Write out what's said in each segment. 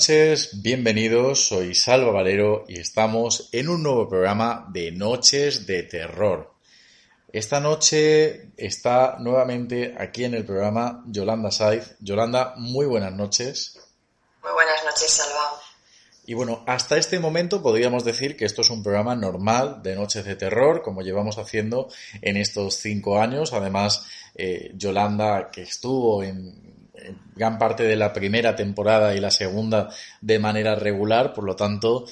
noches, bienvenidos, soy Salva Valero y estamos en un nuevo programa de Noches de Terror. Esta noche está nuevamente aquí en el programa Yolanda Saiz. Yolanda, muy buenas noches. Muy buenas noches, Salva. Y bueno, hasta este momento podríamos decir que esto es un programa normal de Noches de Terror, como llevamos haciendo en estos cinco años. Además, eh, Yolanda, que estuvo en, en gran parte de la primera temporada y la segunda de manera regular, por lo tanto,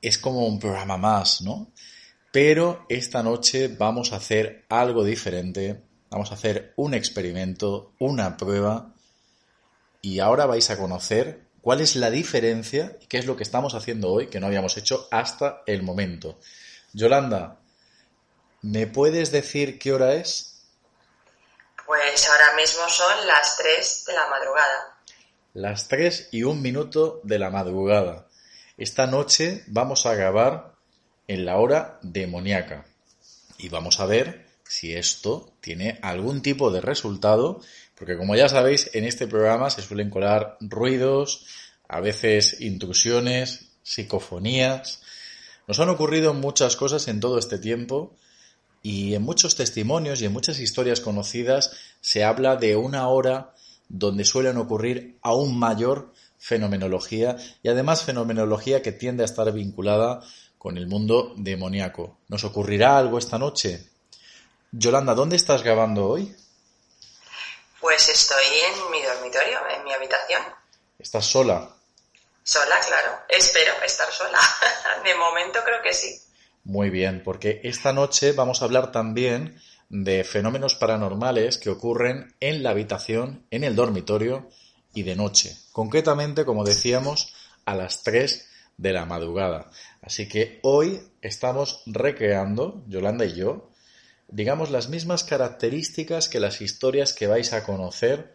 es como un programa más, ¿no? Pero esta noche vamos a hacer algo diferente, vamos a hacer un experimento, una prueba, y ahora vais a conocer cuál es la diferencia y qué es lo que estamos haciendo hoy que no habíamos hecho hasta el momento. Yolanda, ¿me puedes decir qué hora es? Pues ahora mismo son las 3 de la madrugada. Las 3 y un minuto de la madrugada. Esta noche vamos a grabar en la hora demoníaca y vamos a ver si esto tiene algún tipo de resultado, porque como ya sabéis, en este programa se suelen colar ruidos, a veces intrusiones, psicofonías. Nos han ocurrido muchas cosas en todo este tiempo y en muchos testimonios y en muchas historias conocidas se habla de una hora donde suelen ocurrir aún mayor fenomenología y además fenomenología que tiende a estar vinculada con el mundo demoníaco. ¿Nos ocurrirá algo esta noche? Yolanda, ¿dónde estás grabando hoy? Pues estoy en mi dormitorio, en mi habitación. ¿Estás sola? Sola, claro. Espero estar sola. De momento creo que sí. Muy bien, porque esta noche vamos a hablar también de fenómenos paranormales que ocurren en la habitación, en el dormitorio y de noche. Concretamente, como decíamos, a las 3 de la madrugada. Así que hoy estamos recreando, Yolanda y yo, digamos las mismas características que las historias que vais a conocer.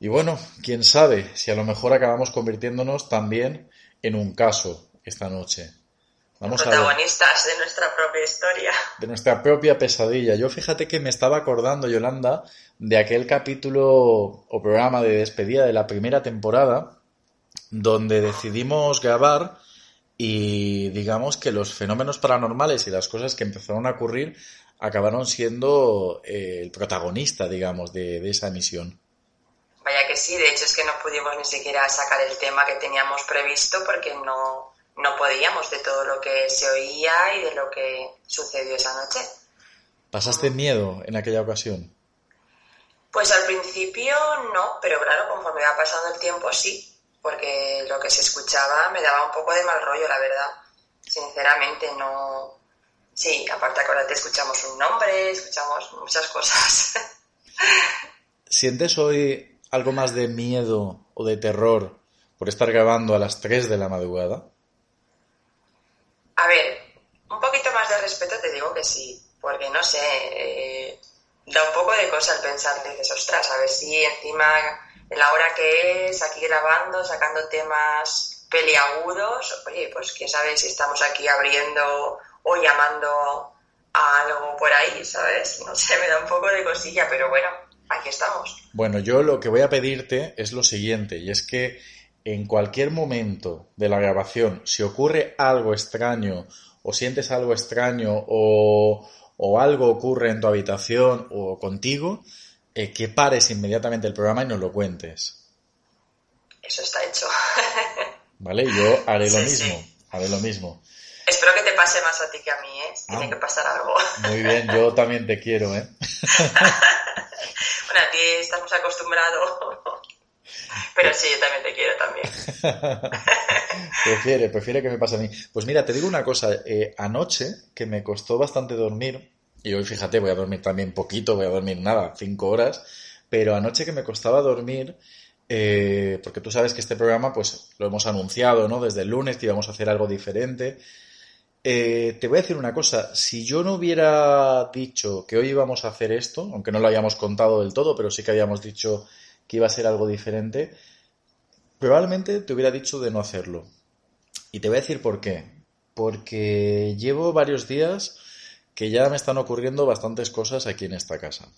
Y bueno, quién sabe si a lo mejor acabamos convirtiéndonos también en un caso esta noche. Vamos a ver Protagonistas de nuestra propia historia. de nuestra propia pesadilla. Yo fíjate que me estaba acordando, Yolanda, de aquel capítulo o programa de despedida de la primera temporada, donde decidimos grabar y digamos que los fenómenos paranormales y las cosas que empezaron a ocurrir acabaron siendo eh, el protagonista, digamos, de, de esa emisión. Vaya que sí, de hecho es que no pudimos ni siquiera sacar el tema que teníamos previsto porque no, no podíamos de todo lo que se oía y de lo que sucedió esa noche. ¿Pasaste miedo en aquella ocasión? Pues al principio no, pero claro, conforme va pasando el tiempo sí, porque lo que se escuchaba me daba un poco de mal rollo, la verdad. Sinceramente, no. Sí, aparte acuérdate, escuchamos un nombre, escuchamos muchas cosas. ¿Sientes hoy algo más de miedo o de terror por estar grabando a las 3 de la madrugada? A ver, un poquito más de te digo que sí, porque no sé, eh, da un poco de cosa al pensar, dices, ostras, a ver si encima en la hora que es, aquí grabando, sacando temas peliagudos, oye, pues quién sabe si estamos aquí abriendo o llamando a algo por ahí, ¿sabes? No sé, me da un poco de cosilla, pero bueno, aquí estamos. Bueno, yo lo que voy a pedirte es lo siguiente, y es que en cualquier momento de la grabación, si ocurre algo extraño o sientes algo extraño o, o algo ocurre en tu habitación o contigo, eh, que pares inmediatamente el programa y nos lo cuentes. Eso está hecho. ¿Vale? Yo haré lo Sí, mismo. sí. Haré lo mismo. Espero que te pase más a ti que a mí, ¿eh? Tiene Ah. que pasar algo. Muy bien, yo también te quiero, ¿eh? Bueno, a ti estamos acostumbrados. Pero sí, yo también te quiero también. Prefiere, prefiere que me pase a mí. Pues mira, te digo una cosa. eh, anoche, que me costó bastante dormir, y hoy fíjate, voy a dormir también poquito, voy a dormir nada, cinco horas, pero anoche que me costaba dormir, eh, porque tú sabes que este programa, pues lo hemos anunciado, ¿no? Desde el lunes que íbamos a hacer algo diferente. Eh, te voy a decir una cosa, si yo no hubiera dicho que hoy íbamos a hacer esto, aunque no lo hayamos contado del todo, pero sí que habíamos dicho que iba a ser algo diferente, probablemente te hubiera dicho de no hacerlo. Y te voy a decir por qué. Porque llevo varios días que ya me están ocurriendo bastantes cosas aquí en esta casa.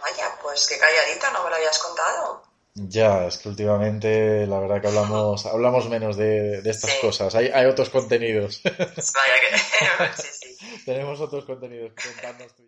Vaya, pues qué calladito, no me lo habías contado. Ya, es que últimamente la verdad que hablamos, hablamos menos de, de estas Sí. cosas. Hay, hay otros contenidos. Vaya que... sí, sí. Tenemos otros contenidos contarnos tú.